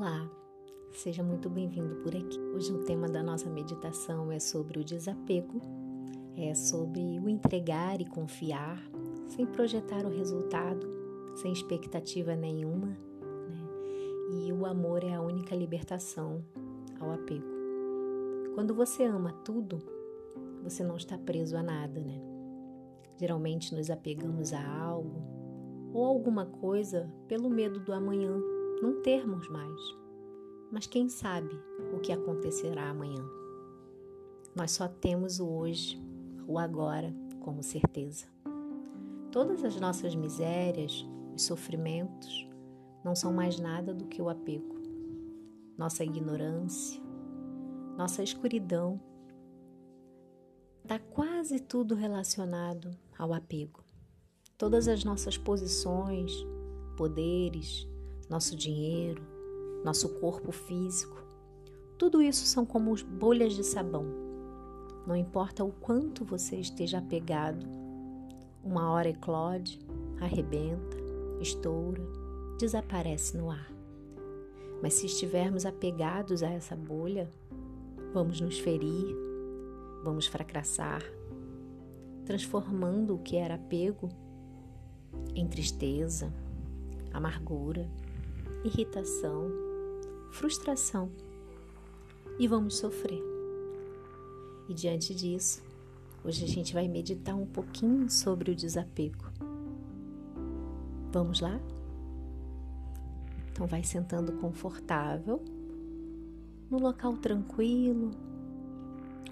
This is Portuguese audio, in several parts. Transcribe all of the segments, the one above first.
Olá, seja muito bem-vindo por aqui. Hoje o tema da nossa meditação é sobre o desapego, é sobre o entregar e confiar, sem projetar o resultado, sem expectativa nenhuma, né? E o amor é a única libertação ao apego. Quando você ama tudo, você não está preso a nada, né? Geralmente nos apegamos a algo ou alguma coisa pelo medo do amanhã não termos mais. Mas quem sabe o que acontecerá amanhã? Nós só temos o hoje, o agora, como certeza. Todas as nossas misérias e sofrimentos não são mais nada do que o apego. Nossa ignorância, nossa escuridão, está quase tudo relacionado ao apego. Todas as nossas posições, poderes, nosso dinheiro, nosso corpo físico. Tudo isso são como bolhas de sabão. Não importa o quanto você esteja apegado, uma hora eclode, arrebenta, estoura, desaparece no ar. Mas se estivermos apegados a essa bolha, vamos nos ferir, vamos fracassar, transformando o que era apego em tristeza, amargura, irritação, frustração e vamos sofrer. E diante disso, hoje a gente vai meditar um pouquinho sobre o desapego. Vamos lá? Então vai sentando confortável, no local tranquilo,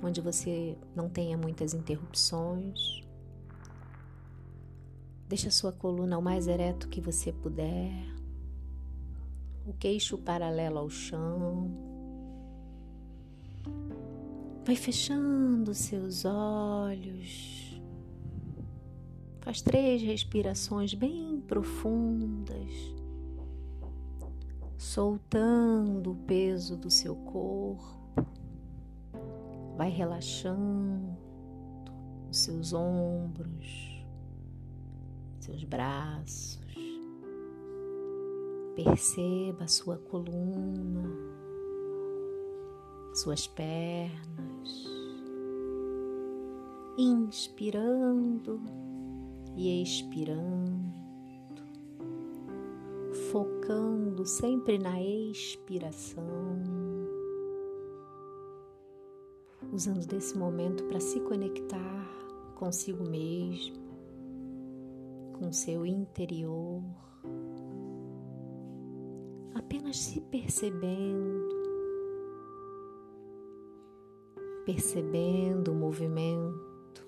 onde você não tenha muitas interrupções. Deixa a sua coluna o mais ereto que você puder o queixo paralelo ao chão. Vai fechando seus olhos. Faz três respirações bem profundas, soltando o peso do seu corpo. Vai relaxando os seus ombros, seus braços. Perceba a sua coluna, suas pernas, inspirando e expirando, focando sempre na expiração, usando desse momento para se conectar consigo mesmo, com seu interior apenas se percebendo, percebendo o movimento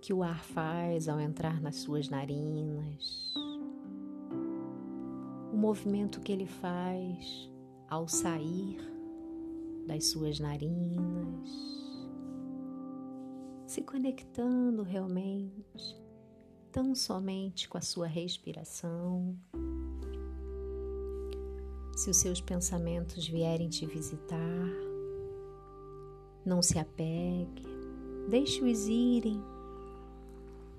que o ar faz ao entrar nas suas narinas, o movimento que ele faz ao sair das suas narinas, se conectando realmente tão somente com a sua respiração. Se os seus pensamentos vierem te visitar, não se apegue, deixe-os irem.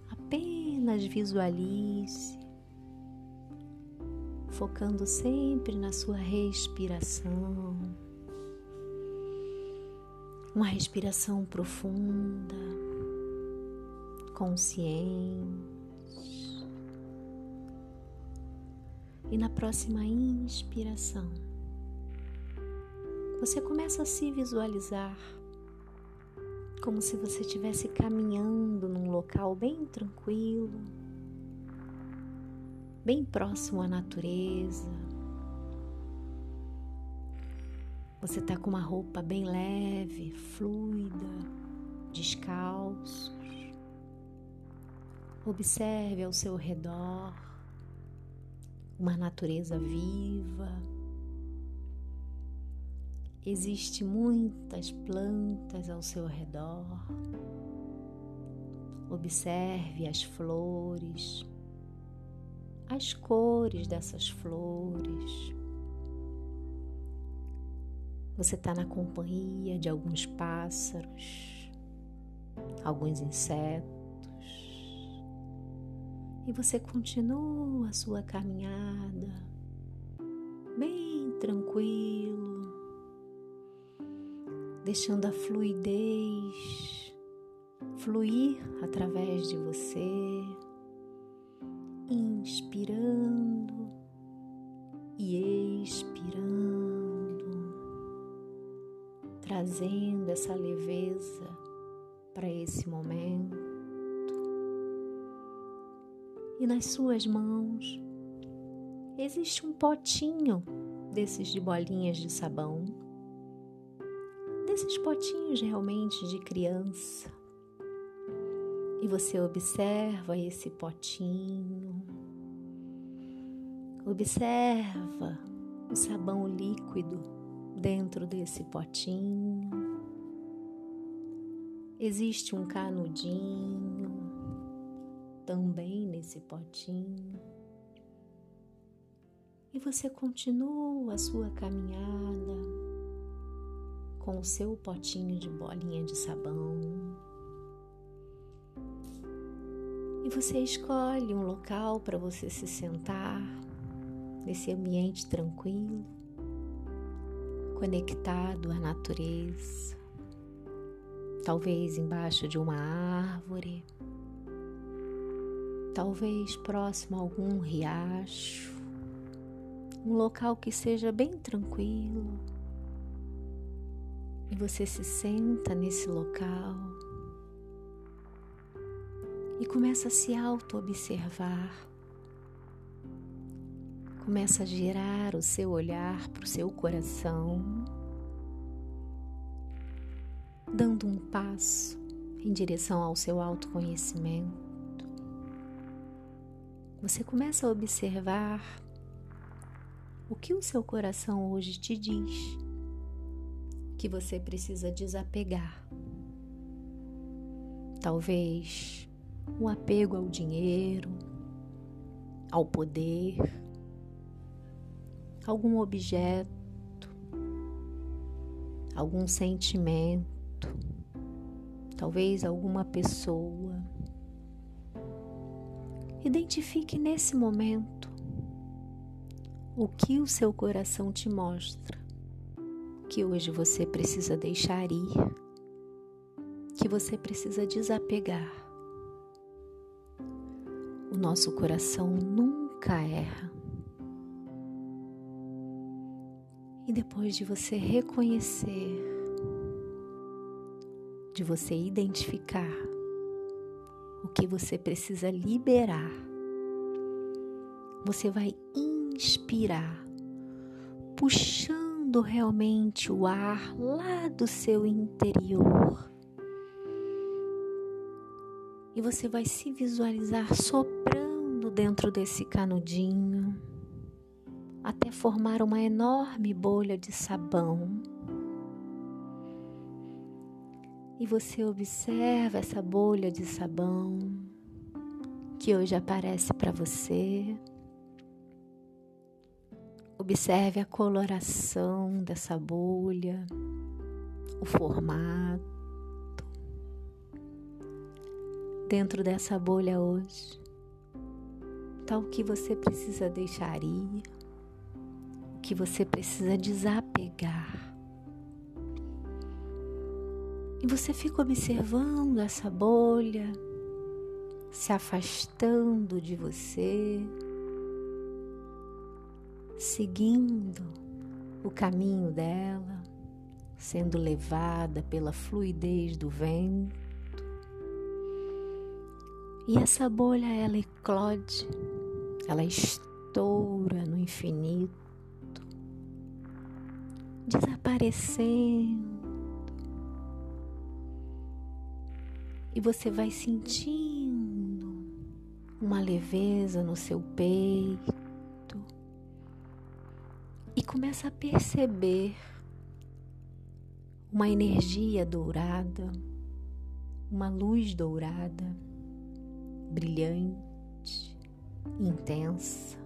Apenas visualize, focando sempre na sua respiração. Uma respiração profunda, consciente. E na próxima inspiração, você começa a se visualizar como se você estivesse caminhando num local bem tranquilo, bem próximo à natureza. Você está com uma roupa bem leve, fluida, descalços. Observe ao seu redor uma natureza viva. Existem muitas plantas ao seu redor. Observe as flores, as cores dessas flores. Você está na companhia de alguns pássaros, alguns insetos e você continua a sua caminhada bem tranquilo, deixando a fluidez fluir através de você, inspirando e expirando, trazendo essa leveza para esse momento. E nas suas mãos existe um potinho desses de bolinhas de sabão, desses potinhos realmente de criança. E você observa esse potinho, observa o sabão líquido dentro desse potinho. Existe um canudinho também nesse potinho e você continua a sua caminhada com o seu potinho de bolinha de sabão. E você escolhe um local para você se sentar nesse ambiente tranquilo, conectado à natureza, talvez embaixo de uma árvore, talvez próximo a algum riacho um local que seja bem tranquilo. E você se senta nesse local e começa a se auto-observar. Começa a girar o seu olhar para o seu coração, dando um passo em direção ao seu autoconhecimento. Você começa a observar o que o seu coração hoje te diz que você precisa desapegar? Talvez o apego ao dinheiro, ao poder, algum objeto, algum sentimento, talvez alguma pessoa. Identifique nesse momento o que o seu coração te mostra que hoje você precisa deixar ir, que você precisa desapegar. O nosso coração nunca erra. E depois de você reconhecer, de você identificar que você precisa liberar, você vai inspirar, puxando realmente o ar lá do seu interior. E você vai se visualizar soprando dentro desse canudinho até formar uma enorme bolha de sabão. E você observa essa bolha de sabão que hoje aparece para você. Observe a coloração dessa bolha, o formato. Dentro dessa bolha hoje, está o que você precisa deixar ir, o que você precisa desapegar. E você fica observando essa bolha se afastando de você seguindo o caminho dela, sendo levada pela fluidez do vento. E essa bolha ela eclode, ela estoura no infinito, desaparecendo. E você vai sentindo uma leveza no seu peito e começa a perceber uma energia dourada, uma luz dourada, brilhante, intensa,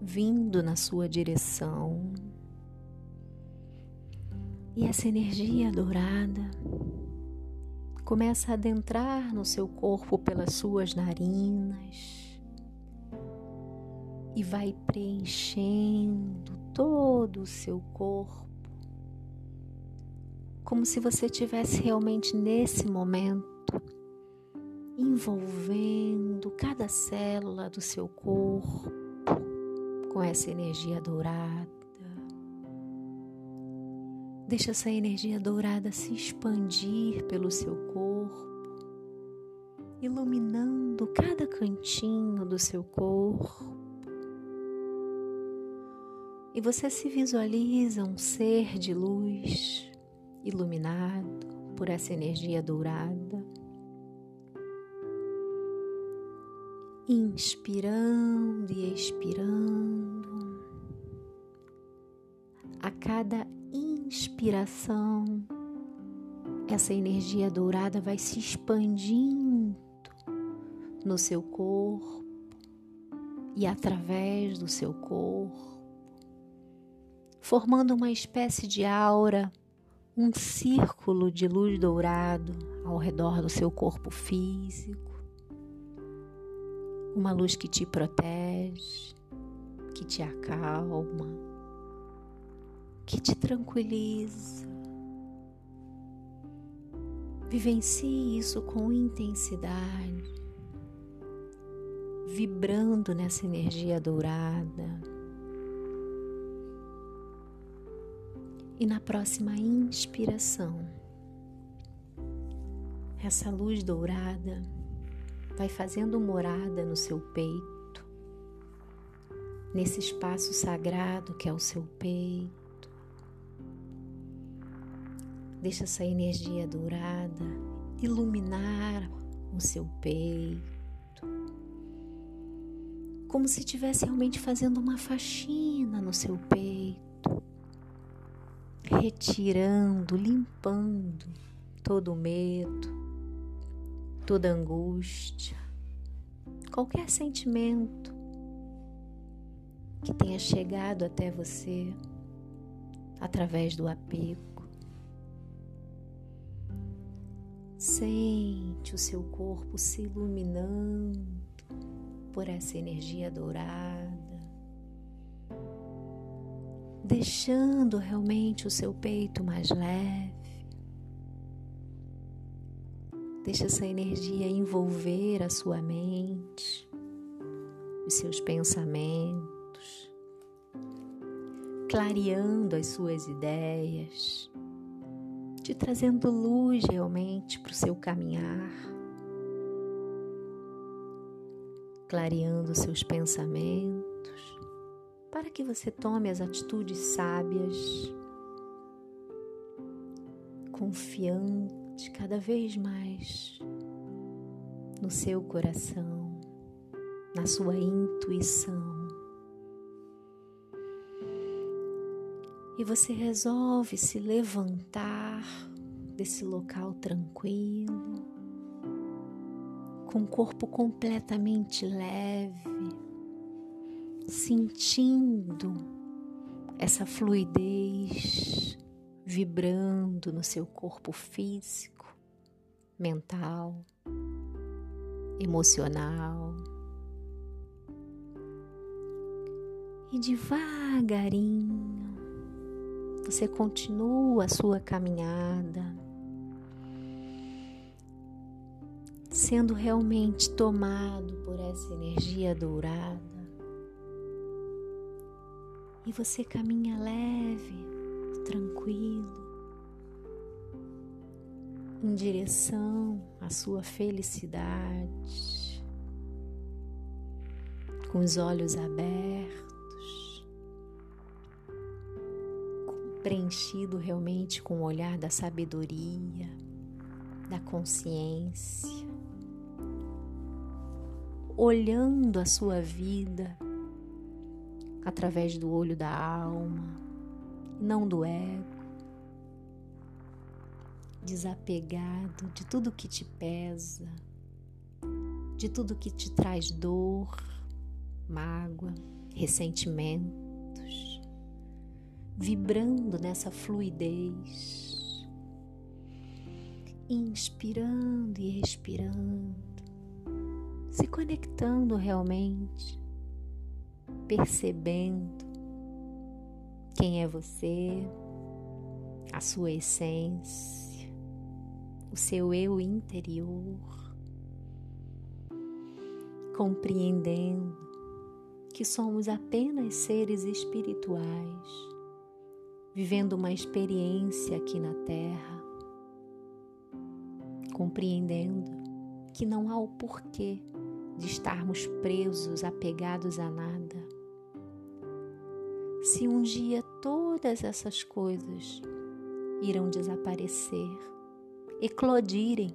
vindo na sua direção. E essa energia dourada começa a adentrar no seu corpo pelas suas narinas e vai preenchendo todo o seu corpo, como se você tivesse realmente nesse momento envolvendo cada célula do seu corpo com essa energia dourada. Deixa essa energia dourada se expandir pelo seu corpo, iluminando cada cantinho do seu corpo e você se visualiza um ser de luz iluminado por essa energia dourada. Inspirando e expirando. A cada inspiração, essa energia dourada vai se expandindo no seu corpo e através do seu corpo formando uma espécie de aura, um círculo de luz dourado ao redor do seu corpo físico. Uma luz que te protege, que te acalma, que te tranquiliza. Vivencie isso com intensidade, vibrando nessa energia dourada E na próxima inspiração, essa luz dourada vai fazendo morada no seu peito, nesse espaço sagrado que é o seu peito. Deixa essa energia dourada iluminar o seu peito, como se estivesse realmente fazendo uma faxina no seu peito retirando, limpando todo o medo, toda angústia, qualquer sentimento que tenha chegado até você através do apego. Sente o seu corpo se iluminando por essa energia dourada deixando realmente o seu peito mais leve. Deixa essa energia envolver a sua mente, os seus pensamentos, clareando as suas ideias, te trazendo luz realmente para o seu caminhar, clareando seus pensamentos para que você tome as atitudes sábias, confiante cada vez mais no seu coração, na sua intuição. E você resolve se levantar desse local tranquilo, com o corpo completamente leve, sentindo essa fluidez vibrando no seu corpo físico, mental, emocional. E devagarinho você continua a sua caminhada, sendo realmente tomado por essa energia dourada. E você caminha leve, tranquilo, em direção à sua felicidade, com os olhos abertos, preenchido realmente com o olhar da sabedoria, da consciência, olhando a sua vida através do olho da alma, não do ego, desapegado de tudo que te pesa, de tudo que te traz dor, mágoa, ressentimentos, vibrando nessa fluidez, inspirando e expirando, se conectando realmente percebendo quem é você, a sua essência, o seu eu interior, compreendendo que somos apenas seres espirituais, vivendo uma experiência aqui na Terra, compreendendo que não há o porquê de estarmos presos, apegados a nada. Se um dia todas essas coisas irão desaparecer, eclodirem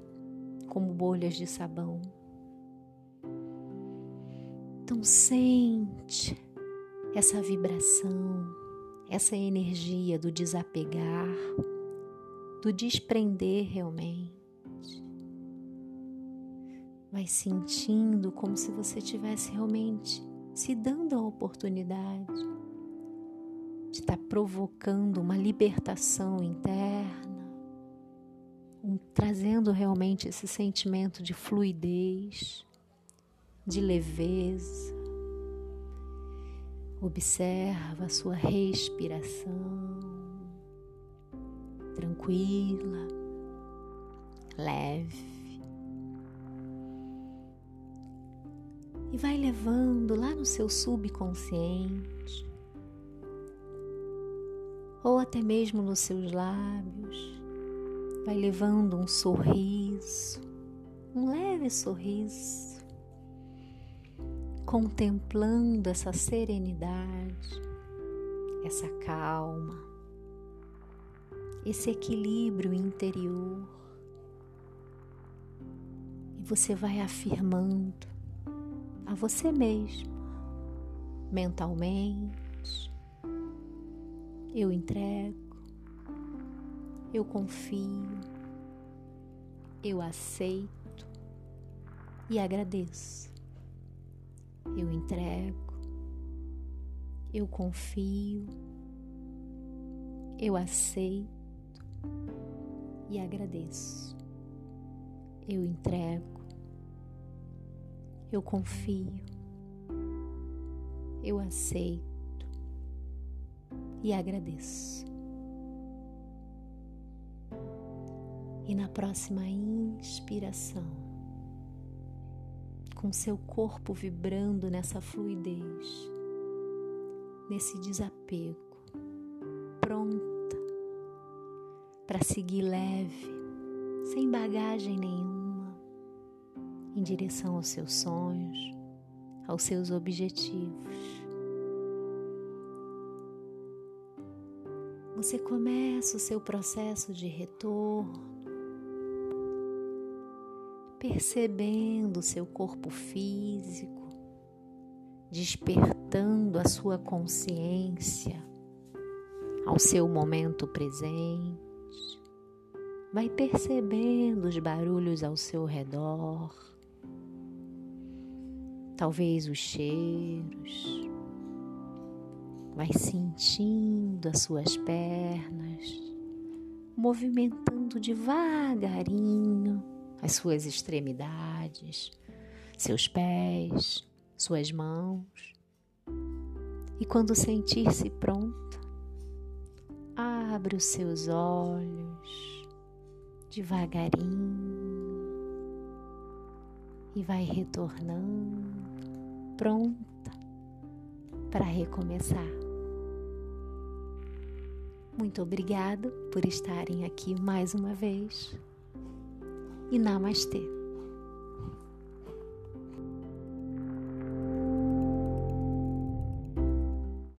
como bolhas de sabão. Então sente essa vibração, essa energia do desapegar, do desprender realmente. Vai sentindo como se você tivesse realmente se dando a oportunidade de estar provocando uma libertação interna, um, trazendo realmente esse sentimento de fluidez, de leveza. Observa a sua respiração tranquila, leve. E vai levando lá no seu subconsciente ou até mesmo nos seus lábios, vai levando um sorriso, um leve sorriso, contemplando essa serenidade, essa calma, esse equilíbrio interior. E você vai afirmando a você mesmo, mentalmente, eu entrego, eu confio, eu aceito e agradeço. Eu entrego, eu confio, eu aceito. E agradeço. Eu entrego, eu confio, eu aceito. E agradeço. E na próxima inspiração, com seu corpo vibrando nessa fluidez, nesse desapego, pronta para seguir leve, sem bagagem nenhuma, em direção aos seus sonhos, aos seus objetivos. você começa o seu processo de retorno, percebendo seu corpo físico, despertando a sua consciência ao seu momento presente. Vai percebendo os barulhos ao seu redor, talvez os cheiros, Vai sentindo as suas pernas, movimentando devagarinho as suas extremidades, seus pés, suas mãos. E quando sentir-se pronta, abre os seus olhos devagarinho e vai retornando, pronta para recomeçar. Muito obrigado por estarem aqui mais uma vez. E namastê.